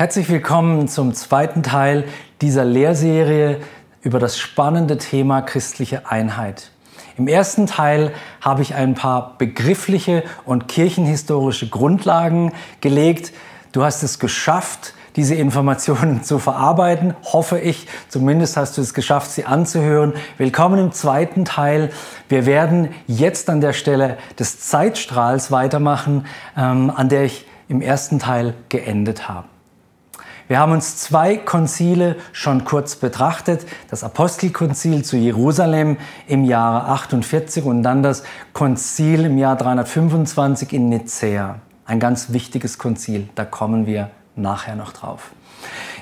Herzlich willkommen zum zweiten Teil dieser Lehrserie über das spannende Thema christliche Einheit. Im ersten Teil habe ich ein paar begriffliche und kirchenhistorische Grundlagen gelegt. Du hast es geschafft, diese Informationen zu verarbeiten, hoffe ich. Zumindest hast du es geschafft, sie anzuhören. Willkommen im zweiten Teil. Wir werden jetzt an der Stelle des Zeitstrahls weitermachen, ähm, an der ich im ersten Teil geendet habe. Wir haben uns zwei Konzile schon kurz betrachtet. Das Apostelkonzil zu Jerusalem im Jahre 48 und dann das Konzil im Jahr 325 in Nicäa. Ein ganz wichtiges Konzil, da kommen wir nachher noch drauf.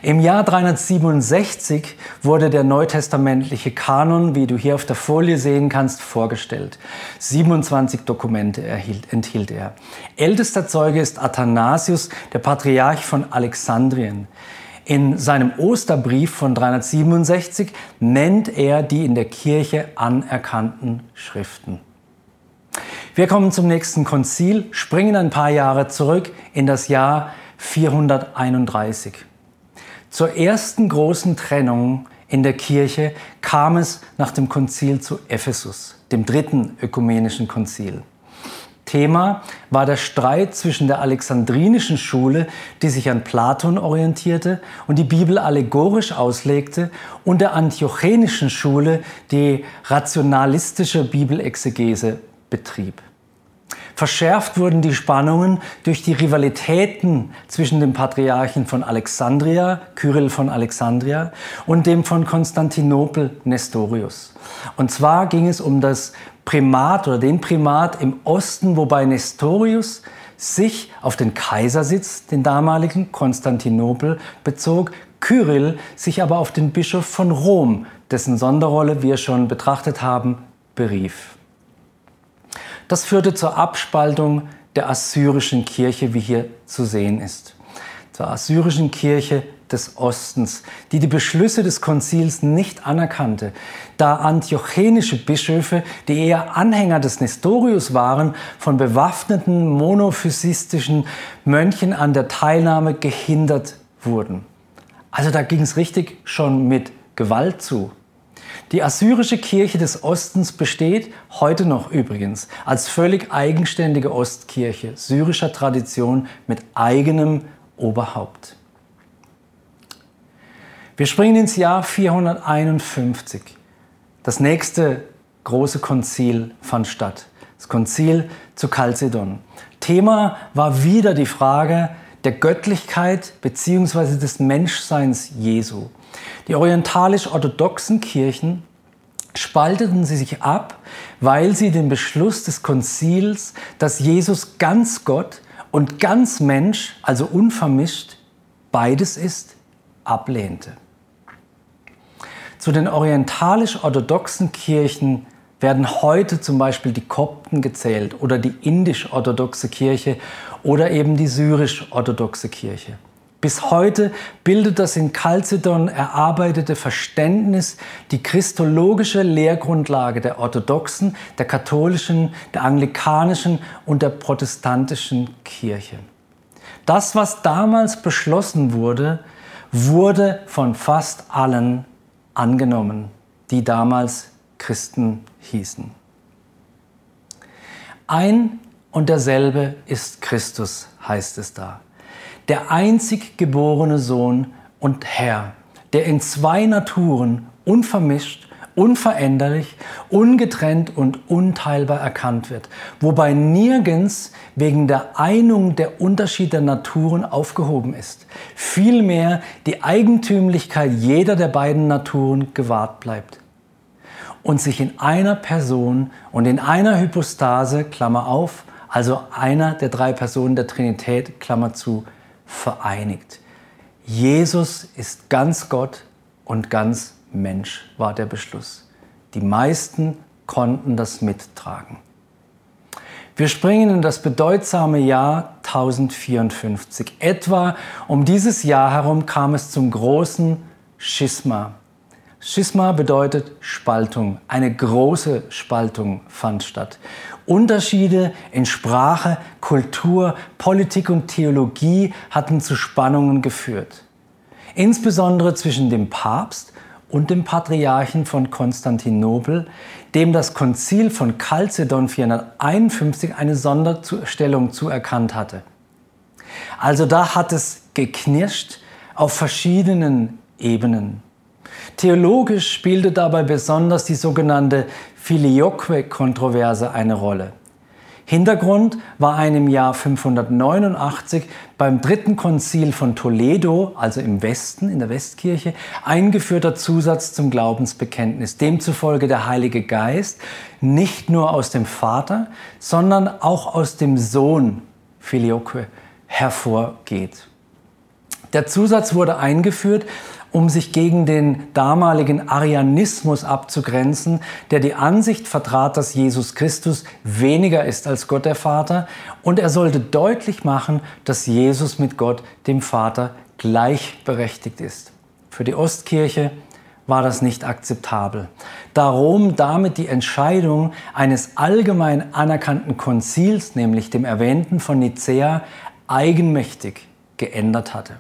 Im Jahr 367 wurde der neutestamentliche Kanon, wie du hier auf der Folie sehen kannst, vorgestellt. 27 Dokumente erhielt, enthielt er. Ältester Zeuge ist Athanasius, der Patriarch von Alexandrien. In seinem Osterbrief von 367 nennt er die in der Kirche anerkannten Schriften. Wir kommen zum nächsten Konzil, springen ein paar Jahre zurück in das Jahr 431. Zur ersten großen Trennung in der Kirche kam es nach dem Konzil zu Ephesus, dem dritten ökumenischen Konzil. Thema war der Streit zwischen der alexandrinischen Schule, die sich an Platon orientierte und die Bibel allegorisch auslegte, und der antiochenischen Schule, die rationalistische Bibelexegese betrieb. Verschärft wurden die Spannungen durch die Rivalitäten zwischen dem Patriarchen von Alexandria, Kyrill von Alexandria, und dem von Konstantinopel, Nestorius. Und zwar ging es um das Primat oder den Primat im Osten, wobei Nestorius sich auf den Kaisersitz, den damaligen Konstantinopel, bezog, Kyrill sich aber auf den Bischof von Rom, dessen Sonderrolle wir schon betrachtet haben, berief. Das führte zur Abspaltung der assyrischen Kirche, wie hier zu sehen ist. Zur assyrischen Kirche des Ostens, die die Beschlüsse des Konzils nicht anerkannte, da antiochenische Bischöfe, die eher Anhänger des Nestorius waren, von bewaffneten monophysistischen Mönchen an der Teilnahme gehindert wurden. Also da ging es richtig schon mit Gewalt zu. Die assyrische Kirche des Ostens besteht heute noch übrigens als völlig eigenständige Ostkirche syrischer Tradition mit eigenem Oberhaupt. Wir springen ins Jahr 451. Das nächste große Konzil fand statt. Das Konzil zu Chalcedon. Thema war wieder die Frage der Göttlichkeit bzw. des Menschseins Jesu. Die orientalisch-orthodoxen Kirchen spalteten sie sich ab, weil sie den Beschluss des Konzils, dass Jesus ganz Gott und ganz Mensch, also unvermischt, beides ist, ablehnte. Zu den orientalisch-orthodoxen Kirchen werden heute zum Beispiel die Kopten gezählt oder die indisch-orthodoxe Kirche oder eben die syrisch-orthodoxe Kirche. Bis heute bildet das in Chalcedon erarbeitete Verständnis die christologische Lehrgrundlage der orthodoxen, der katholischen, der anglikanischen und der protestantischen Kirche. Das, was damals beschlossen wurde, wurde von fast allen angenommen, die damals Christen hießen. Ein und derselbe ist Christus, heißt es da der einzig geborene Sohn und Herr, der in zwei Naturen unvermischt, unveränderlich, ungetrennt und unteilbar erkannt wird, wobei nirgends wegen der Einung der Unterschied der Naturen aufgehoben ist, vielmehr die Eigentümlichkeit jeder der beiden Naturen gewahrt bleibt und sich in einer Person und in einer Hypostase, Klammer auf, also einer der drei Personen der Trinität, Klammer zu, vereinigt. Jesus ist ganz Gott und ganz Mensch, war der Beschluss. Die meisten konnten das mittragen. Wir springen in das bedeutsame Jahr 1054. Etwa um dieses Jahr herum kam es zum großen Schisma. Schisma bedeutet Spaltung. Eine große Spaltung fand statt. Unterschiede in Sprache, Kultur, Politik und Theologie hatten zu Spannungen geführt. Insbesondere zwischen dem Papst und dem Patriarchen von Konstantinopel, dem das Konzil von Chalcedon 451 eine Sonderstellung zuerkannt hatte. Also da hat es geknirscht auf verschiedenen Ebenen. Theologisch spielte dabei besonders die sogenannte Filioque-Kontroverse eine Rolle. Hintergrund war ein im Jahr 589 beim dritten Konzil von Toledo, also im Westen, in der Westkirche, eingeführter Zusatz zum Glaubensbekenntnis, demzufolge der Heilige Geist nicht nur aus dem Vater, sondern auch aus dem Sohn Filioque hervorgeht. Der Zusatz wurde eingeführt, um sich gegen den damaligen Arianismus abzugrenzen, der die Ansicht vertrat, dass Jesus Christus weniger ist als Gott der Vater und er sollte deutlich machen, dass Jesus mit Gott, dem Vater, gleichberechtigt ist. Für die Ostkirche war das nicht akzeptabel. Da Rom damit die Entscheidung eines allgemein anerkannten Konzils, nämlich dem erwähnten von Nicäa, eigenmächtig geändert hatte.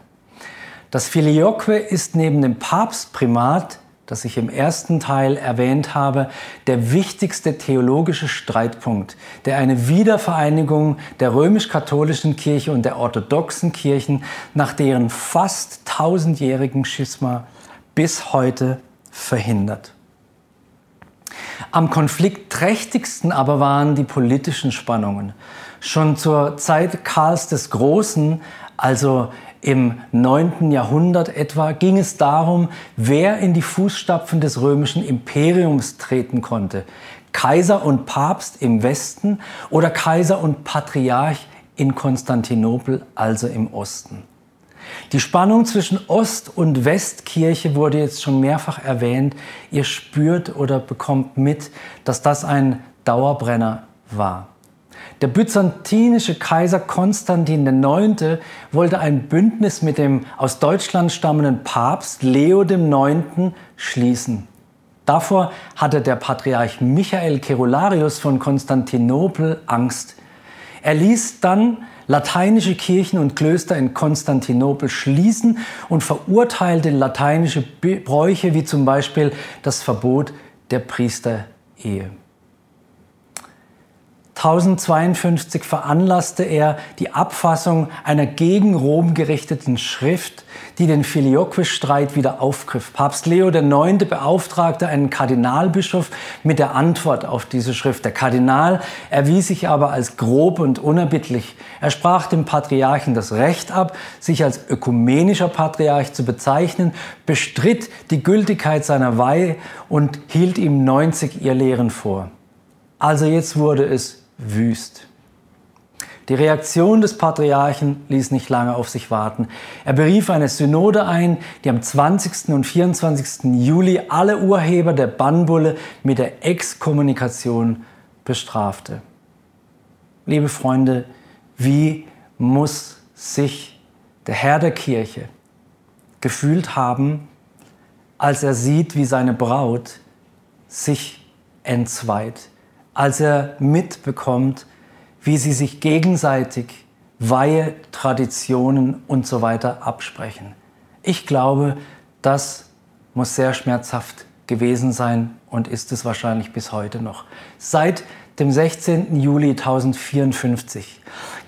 Das Filioque ist neben dem Papstprimat, das ich im ersten Teil erwähnt habe, der wichtigste theologische Streitpunkt, der eine Wiedervereinigung der römisch-katholischen Kirche und der orthodoxen Kirchen nach deren fast tausendjährigen Schisma bis heute verhindert. Am konfliktträchtigsten aber waren die politischen Spannungen. Schon zur Zeit Karls des Großen, also im 9. Jahrhundert etwa ging es darum, wer in die Fußstapfen des römischen Imperiums treten konnte. Kaiser und Papst im Westen oder Kaiser und Patriarch in Konstantinopel, also im Osten. Die Spannung zwischen Ost- und Westkirche wurde jetzt schon mehrfach erwähnt. Ihr spürt oder bekommt mit, dass das ein Dauerbrenner war. Der byzantinische Kaiser Konstantin IX. wollte ein Bündnis mit dem aus Deutschland stammenden Papst Leo IX. schließen. Davor hatte der Patriarch Michael Kerularius von Konstantinopel Angst. Er ließ dann lateinische Kirchen und Klöster in Konstantinopel schließen und verurteilte lateinische Bräuche wie zum Beispiel das Verbot der Priesterehe. 1052 veranlasste er die Abfassung einer gegen Rom gerichteten Schrift, die den Filioque-Streit wieder aufgriff. Papst Leo IX. beauftragte einen Kardinalbischof mit der Antwort auf diese Schrift. Der Kardinal erwies sich aber als grob und unerbittlich. Er sprach dem Patriarchen das Recht ab, sich als ökumenischer Patriarch zu bezeichnen, bestritt die Gültigkeit seiner Weihe und hielt ihm 90 Irrlehren vor. Also jetzt wurde es wüst. Die Reaktion des Patriarchen ließ nicht lange auf sich warten. Er berief eine Synode ein, die am 20. und 24. Juli alle Urheber der Bannbulle mit der Exkommunikation bestrafte. Liebe Freunde, wie muss sich der Herr der Kirche gefühlt haben, als er sieht, wie seine Braut sich entzweit, als er mitbekommt, wie sie sich gegenseitig Weihe, Traditionen und so weiter absprechen. Ich glaube, das muss sehr schmerzhaft gewesen sein und ist es wahrscheinlich bis heute noch. Seit dem 16. Juli 1054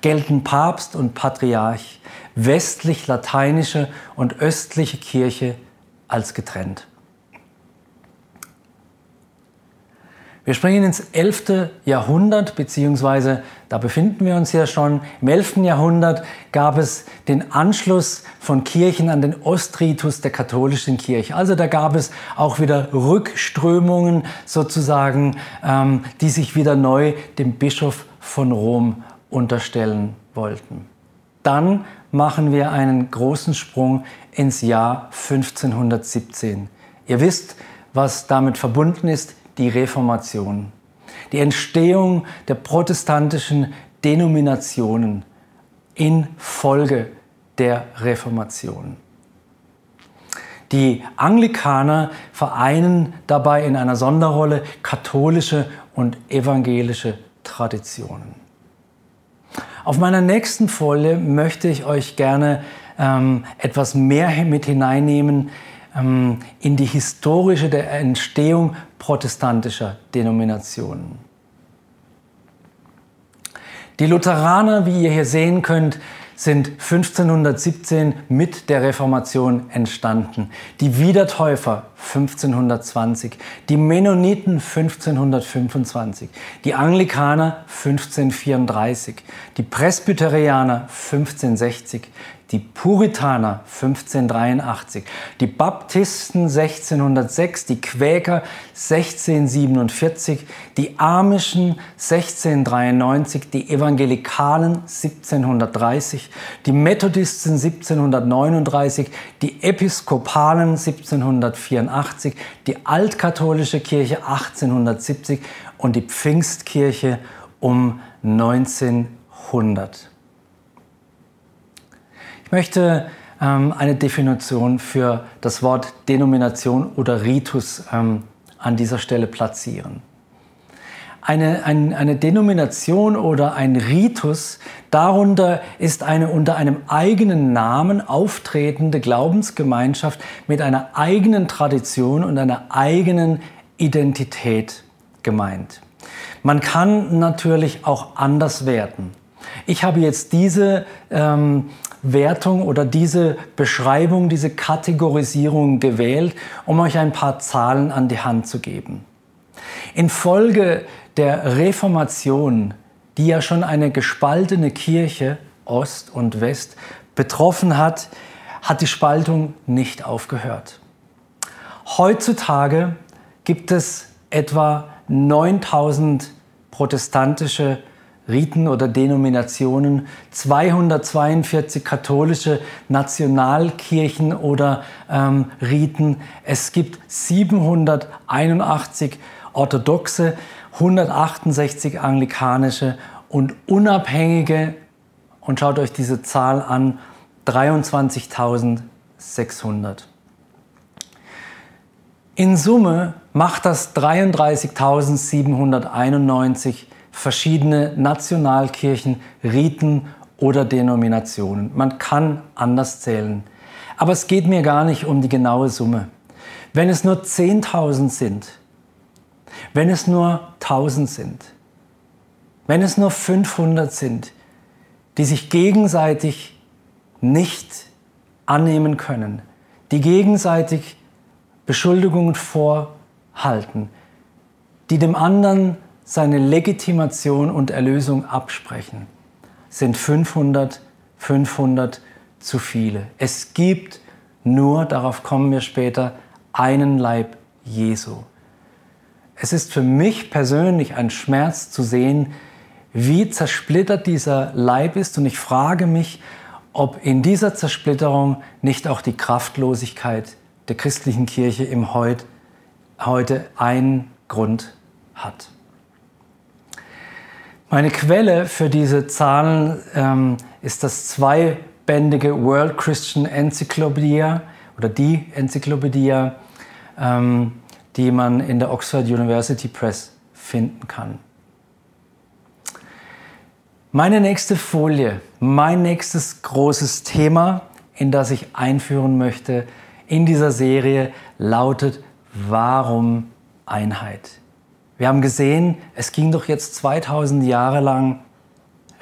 gelten Papst und Patriarch, westlich-lateinische und östliche Kirche als getrennt. Wir springen ins 11. Jahrhundert, beziehungsweise da befinden wir uns ja schon. Im 11. Jahrhundert gab es den Anschluss von Kirchen an den Ostritus der katholischen Kirche. Also da gab es auch wieder Rückströmungen sozusagen, ähm, die sich wieder neu dem Bischof von Rom unterstellen wollten. Dann machen wir einen großen Sprung ins Jahr 1517. Ihr wisst, was damit verbunden ist die Reformation, die Entstehung der protestantischen Denominationen in Folge der Reformation. Die Anglikaner vereinen dabei in einer Sonderrolle katholische und evangelische Traditionen. Auf meiner nächsten Folie möchte ich euch gerne ähm, etwas mehr mit hineinnehmen ähm, in die historische der Entstehung protestantischer Denominationen. Die Lutheraner, wie ihr hier sehen könnt, sind 1517 mit der Reformation entstanden. Die Wiedertäufer 1520, die Mennoniten 1525, die Anglikaner 1534, die Presbyterianer 1560, die Puritaner 1583, die Baptisten 1606, die Quäker 1647, die Amischen 1693, die Evangelikalen 1730, die Methodisten 1739, die Episkopalen 1784, die Altkatholische Kirche 1870 und die Pfingstkirche um 1900. Ich möchte ähm, eine Definition für das Wort Denomination oder Ritus ähm, an dieser Stelle platzieren. Eine, ein, eine Denomination oder ein Ritus, darunter ist eine unter einem eigenen Namen auftretende Glaubensgemeinschaft mit einer eigenen Tradition und einer eigenen Identität gemeint. Man kann natürlich auch anders werten. Ich habe jetzt diese ähm, Wertung oder diese Beschreibung, diese Kategorisierung gewählt, um euch ein paar Zahlen an die Hand zu geben. Infolge der Reformation, die ja schon eine gespaltene Kirche Ost und West betroffen hat, hat die Spaltung nicht aufgehört. Heutzutage gibt es etwa 9000 protestantische Riten oder Denominationen, 242 katholische Nationalkirchen oder ähm, Riten. Es gibt 781 orthodoxe, 168 anglikanische und unabhängige, und schaut euch diese Zahl an, 23.600. In Summe macht das 33.791 verschiedene Nationalkirchen, Riten oder Denominationen. Man kann anders zählen. Aber es geht mir gar nicht um die genaue Summe. Wenn es nur 10.000 sind, wenn es nur 1.000 sind, wenn es nur 500 sind, die sich gegenseitig nicht annehmen können, die gegenseitig Beschuldigungen vorhalten, die dem anderen seine Legitimation und Erlösung absprechen, sind 500, 500 zu viele. Es gibt nur, darauf kommen wir später, einen Leib Jesu. Es ist für mich persönlich ein Schmerz zu sehen, wie zersplittert dieser Leib ist und ich frage mich, ob in dieser Zersplitterung nicht auch die Kraftlosigkeit der christlichen Kirche im Heut, heute einen Grund hat. Meine Quelle für diese Zahlen ähm, ist das zweibändige World Christian Encyclopedia oder die Enzyklopädie, ähm, die man in der Oxford University Press finden kann. Meine nächste Folie, mein nächstes großes Thema, in das ich einführen möchte in dieser Serie, lautet Warum Einheit? Wir haben gesehen, es ging doch jetzt 2000 Jahre lang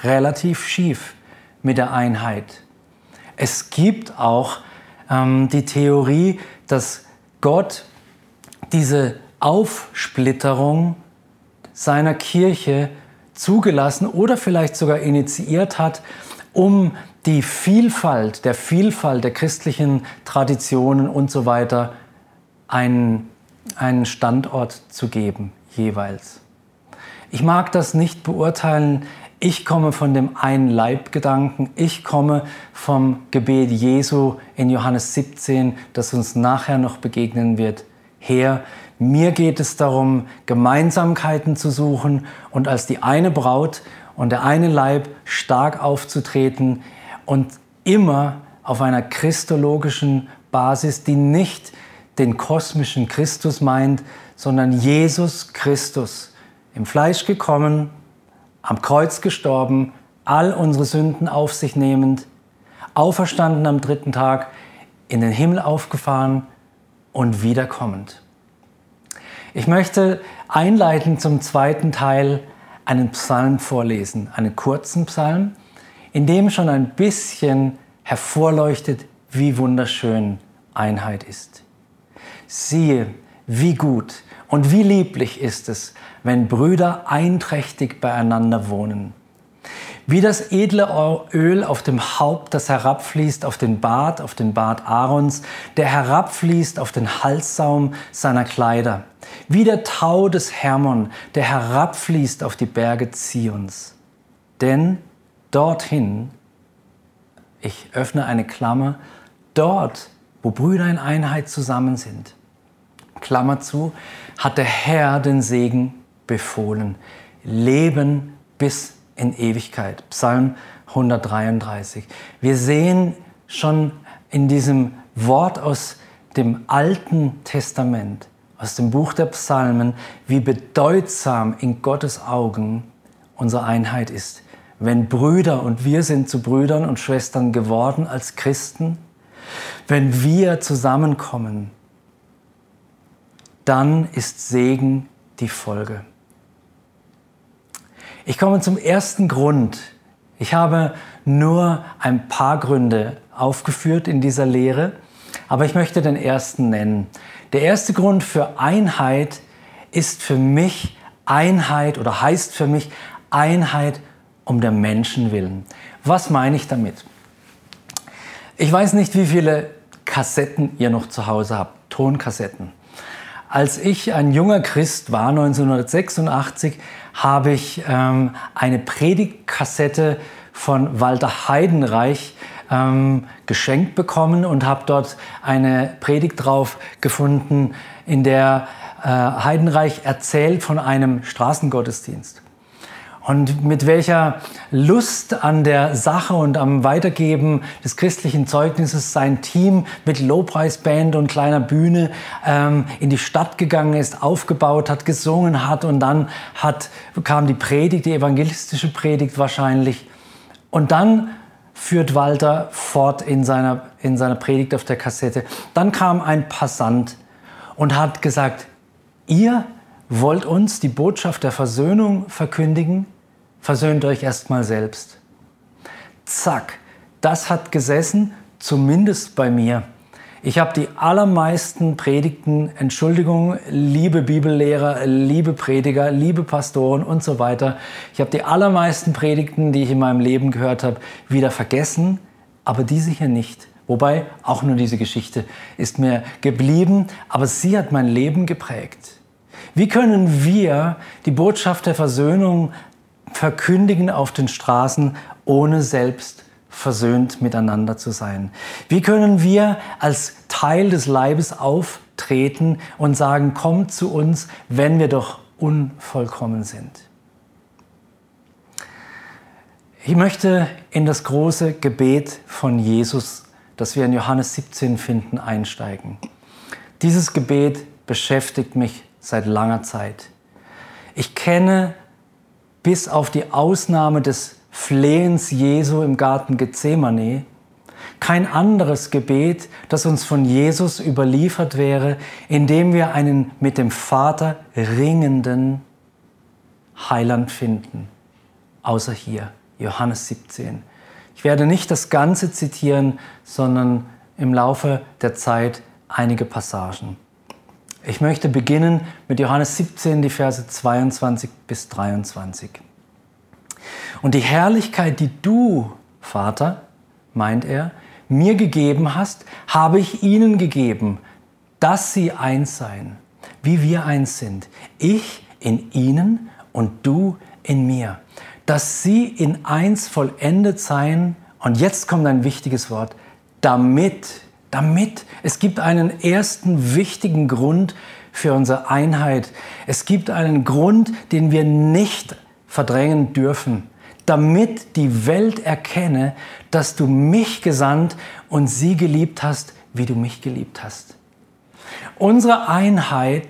relativ schief mit der Einheit. Es gibt auch ähm, die Theorie, dass Gott diese Aufsplitterung seiner Kirche zugelassen oder vielleicht sogar initiiert hat, um die Vielfalt, der Vielfalt der christlichen Traditionen und so weiter einen, einen Standort zu geben jeweils. Ich mag das nicht beurteilen. Ich komme von dem einen Leibgedanken. Ich komme vom Gebet Jesu in Johannes 17, das uns nachher noch begegnen wird, her. Mir geht es darum, Gemeinsamkeiten zu suchen und als die eine Braut und der eine Leib stark aufzutreten und immer auf einer christologischen Basis, die nicht den kosmischen Christus meint, sondern Jesus Christus, im Fleisch gekommen, am Kreuz gestorben, all unsere Sünden auf sich nehmend, auferstanden am dritten Tag, in den Himmel aufgefahren und wiederkommend. Ich möchte einleitend zum zweiten Teil einen Psalm vorlesen, einen kurzen Psalm, in dem schon ein bisschen hervorleuchtet, wie wunderschön Einheit ist. Siehe, wie gut und wie lieblich ist es, wenn Brüder einträchtig beieinander wohnen. Wie das edle Öl auf dem Haupt, das herabfließt auf den Bart, auf den Bart Aarons, der herabfließt auf den Halssaum seiner Kleider. Wie der Tau des Hermon, der herabfließt auf die Berge Zions. Denn dorthin, ich öffne eine Klammer, dort, wo Brüder in Einheit zusammen sind, Klammer zu, hat der Herr den Segen befohlen. Leben bis in Ewigkeit. Psalm 133. Wir sehen schon in diesem Wort aus dem Alten Testament, aus dem Buch der Psalmen, wie bedeutsam in Gottes Augen unsere Einheit ist. Wenn Brüder und wir sind zu Brüdern und Schwestern geworden als Christen, wenn wir zusammenkommen, dann ist Segen die Folge. Ich komme zum ersten Grund. Ich habe nur ein paar Gründe aufgeführt in dieser Lehre, aber ich möchte den ersten nennen. Der erste Grund für Einheit ist für mich Einheit oder heißt für mich Einheit um der Menschen willen. Was meine ich damit? Ich weiß nicht, wie viele Kassetten ihr noch zu Hause habt, Tonkassetten. Als ich ein junger Christ war, 1986, habe ich ähm, eine Predigtkassette von Walter Heidenreich ähm, geschenkt bekommen und habe dort eine Predigt drauf gefunden, in der äh, Heidenreich erzählt von einem Straßengottesdienst und mit welcher Lust an der Sache und am Weitergeben des christlichen Zeugnisses sein Team mit Lobpreisband und kleiner Bühne ähm, in die Stadt gegangen ist, aufgebaut hat, gesungen hat und dann hat, kam die Predigt, die evangelistische Predigt wahrscheinlich. Und dann führt Walter fort in seiner, in seiner Predigt auf der Kassette. Dann kam ein Passant und hat gesagt, ihr wollt uns die Botschaft der Versöhnung verkündigen? Versöhnt euch erstmal selbst. Zack, das hat gesessen, zumindest bei mir. Ich habe die allermeisten Predigten, Entschuldigung, liebe Bibellehrer, liebe Prediger, liebe Pastoren und so weiter. Ich habe die allermeisten Predigten, die ich in meinem Leben gehört habe, wieder vergessen, aber diese hier nicht. Wobei auch nur diese Geschichte ist mir geblieben, aber sie hat mein Leben geprägt. Wie können wir die Botschaft der Versöhnung verkündigen auf den Straßen, ohne selbst versöhnt miteinander zu sein? Wie können wir als Teil des Leibes auftreten und sagen, kommt zu uns, wenn wir doch unvollkommen sind? Ich möchte in das große Gebet von Jesus, das wir in Johannes 17 finden, einsteigen. Dieses Gebet beschäftigt mich seit langer Zeit. Ich kenne bis auf die Ausnahme des Flehens Jesu im Garten Gethsemane kein anderes Gebet, das uns von Jesus überliefert wäre, in dem wir einen mit dem Vater ringenden Heiland finden, außer hier, Johannes 17. Ich werde nicht das Ganze zitieren, sondern im Laufe der Zeit einige Passagen. Ich möchte beginnen mit Johannes 17, die Verse 22 bis 23. Und die Herrlichkeit, die du, Vater, meint er, mir gegeben hast, habe ich ihnen gegeben, dass sie eins seien, wie wir eins sind. Ich in ihnen und du in mir. Dass sie in eins vollendet seien. Und jetzt kommt ein wichtiges Wort. Damit damit. Es gibt einen ersten wichtigen Grund für unsere Einheit. Es gibt einen Grund, den wir nicht verdrängen dürfen, damit die Welt erkenne, dass du mich gesandt und sie geliebt hast, wie du mich geliebt hast. Unsere Einheit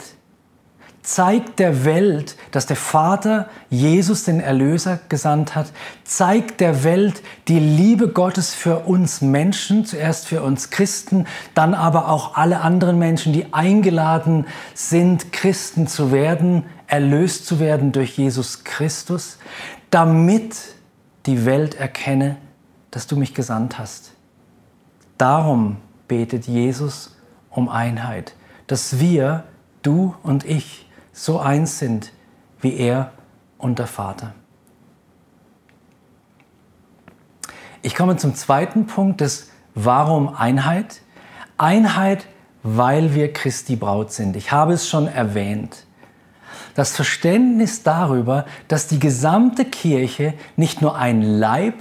zeigt der Welt, dass der Vater Jesus, den Erlöser, gesandt hat, zeigt der Welt die Liebe Gottes für uns Menschen, zuerst für uns Christen, dann aber auch alle anderen Menschen, die eingeladen sind, Christen zu werden, erlöst zu werden durch Jesus Christus, damit die Welt erkenne, dass du mich gesandt hast. Darum betet Jesus um Einheit, dass wir, du und ich, so eins sind wie er und der Vater. Ich komme zum zweiten Punkt des Warum Einheit? Einheit, weil wir Christi Braut sind. Ich habe es schon erwähnt. Das Verständnis darüber, dass die gesamte Kirche nicht nur ein Leib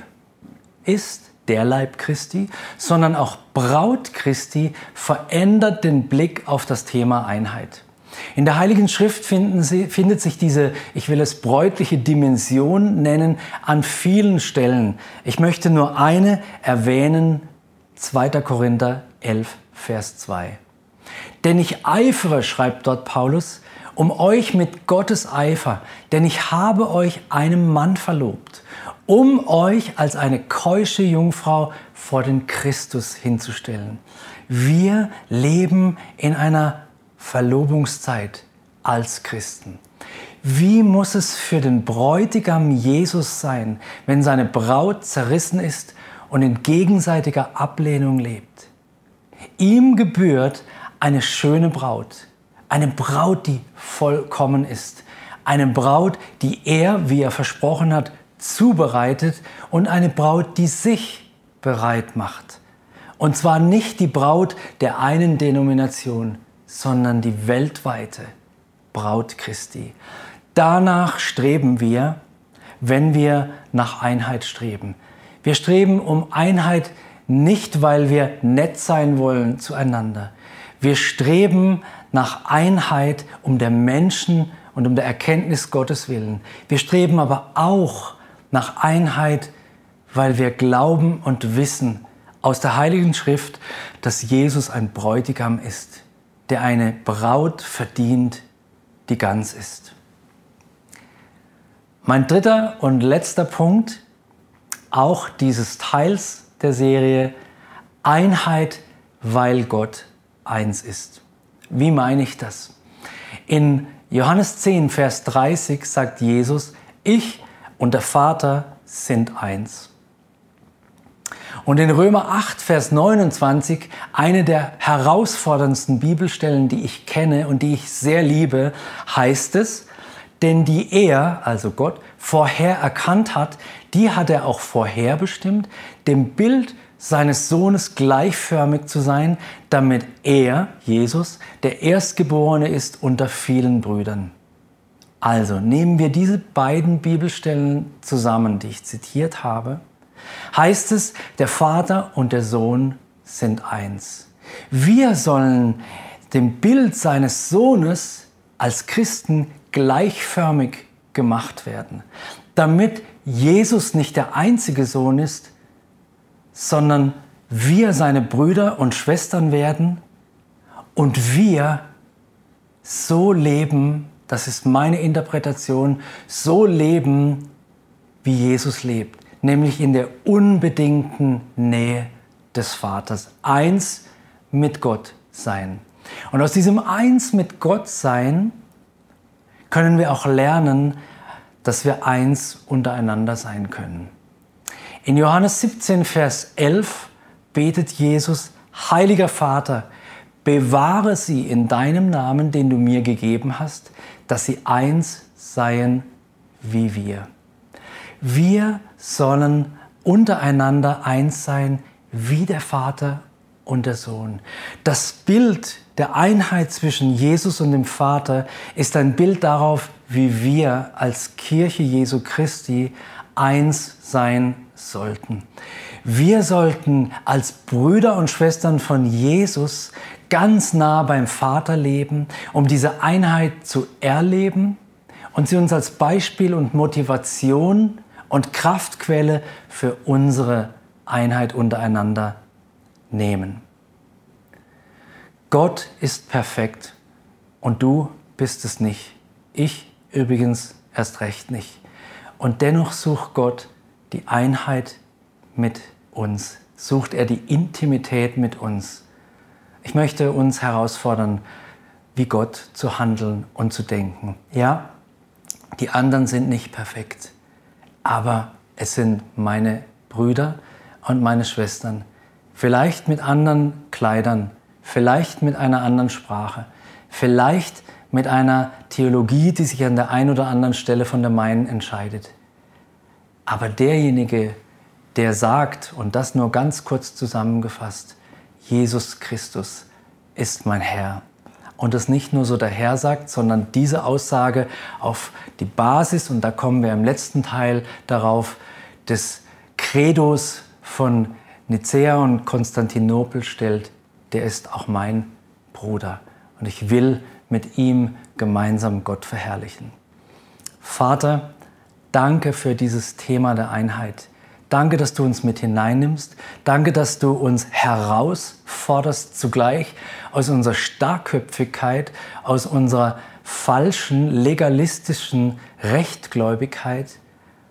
ist, der Leib Christi, sondern auch Braut Christi, verändert den Blick auf das Thema Einheit. In der Heiligen Schrift Sie, findet sich diese, ich will es bräutliche Dimension nennen, an vielen Stellen. Ich möchte nur eine erwähnen, 2. Korinther 11, Vers 2. Denn ich eifere, schreibt dort Paulus, um euch mit Gottes Eifer, denn ich habe euch einem Mann verlobt, um euch als eine keusche Jungfrau vor den Christus hinzustellen. Wir leben in einer Verlobungszeit als Christen. Wie muss es für den Bräutigam Jesus sein, wenn seine Braut zerrissen ist und in gegenseitiger Ablehnung lebt? Ihm gebührt eine schöne Braut, eine Braut, die vollkommen ist, eine Braut, die er, wie er versprochen hat, zubereitet und eine Braut, die sich bereit macht. Und zwar nicht die Braut der einen Denomination, sondern die weltweite Braut Christi. Danach streben wir, wenn wir nach Einheit streben. Wir streben um Einheit nicht, weil wir nett sein wollen zueinander. Wir streben nach Einheit um der Menschen und um der Erkenntnis Gottes willen. Wir streben aber auch nach Einheit, weil wir glauben und wissen aus der Heiligen Schrift, dass Jesus ein Bräutigam ist der eine Braut verdient, die ganz ist. Mein dritter und letzter Punkt, auch dieses Teils der Serie, Einheit, weil Gott eins ist. Wie meine ich das? In Johannes 10, Vers 30 sagt Jesus, ich und der Vater sind eins. Und in Römer 8, Vers 29, eine der herausforderndsten Bibelstellen, die ich kenne und die ich sehr liebe, heißt es, denn die er, also Gott, vorher erkannt hat, die hat er auch vorherbestimmt, dem Bild seines Sohnes gleichförmig zu sein, damit er, Jesus, der Erstgeborene ist unter vielen Brüdern. Also nehmen wir diese beiden Bibelstellen zusammen, die ich zitiert habe, heißt es, der Vater und der Sohn sind eins. Wir sollen dem Bild seines Sohnes als Christen gleichförmig gemacht werden, damit Jesus nicht der einzige Sohn ist, sondern wir seine Brüder und Schwestern werden und wir so leben, das ist meine Interpretation, so leben, wie Jesus lebt nämlich in der unbedingten Nähe des Vaters. Eins mit Gott sein. Und aus diesem Eins mit Gott sein können wir auch lernen, dass wir eins untereinander sein können. In Johannes 17, Vers 11 betet Jesus, Heiliger Vater, bewahre sie in deinem Namen, den du mir gegeben hast, dass sie eins seien wie wir. Wir sollen untereinander eins sein, wie der Vater und der Sohn. Das Bild der Einheit zwischen Jesus und dem Vater ist ein Bild darauf, wie wir als Kirche Jesu Christi eins sein sollten. Wir sollten als Brüder und Schwestern von Jesus ganz nah beim Vater leben, um diese Einheit zu erleben und sie uns als Beispiel und Motivation und Kraftquelle für unsere Einheit untereinander nehmen. Gott ist perfekt und du bist es nicht. Ich übrigens erst recht nicht. Und dennoch sucht Gott die Einheit mit uns, sucht er die Intimität mit uns. Ich möchte uns herausfordern, wie Gott zu handeln und zu denken. Ja, die anderen sind nicht perfekt, aber es sind meine Brüder und meine Schwestern. Vielleicht mit anderen Kleidern, vielleicht mit einer anderen Sprache, vielleicht mit einer Theologie, die sich an der einen oder anderen Stelle von der meinen entscheidet. Aber derjenige, der sagt, und das nur ganz kurz zusammengefasst, Jesus Christus ist mein Herr. Und das nicht nur so daher sagt, sondern diese Aussage auf die Basis, und da kommen wir im letzten Teil darauf, des Credos von Nicäa und Konstantinopel stellt, der ist auch mein Bruder. Und ich will mit ihm gemeinsam Gott verherrlichen. Vater, danke für dieses Thema der Einheit. Danke, dass du uns mit hineinnimmst. Danke, dass du uns herausforderst zugleich aus unserer Starkköpfigkeit, aus unserer falschen, legalistischen Rechtgläubigkeit.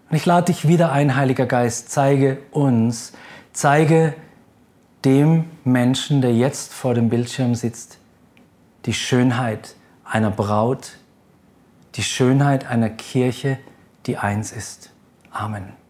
Und ich lade dich wieder ein, Heiliger Geist, zeige uns, zeige dem Menschen, der jetzt vor dem Bildschirm sitzt, die Schönheit einer Braut, die Schönheit einer Kirche, die eins ist. Amen.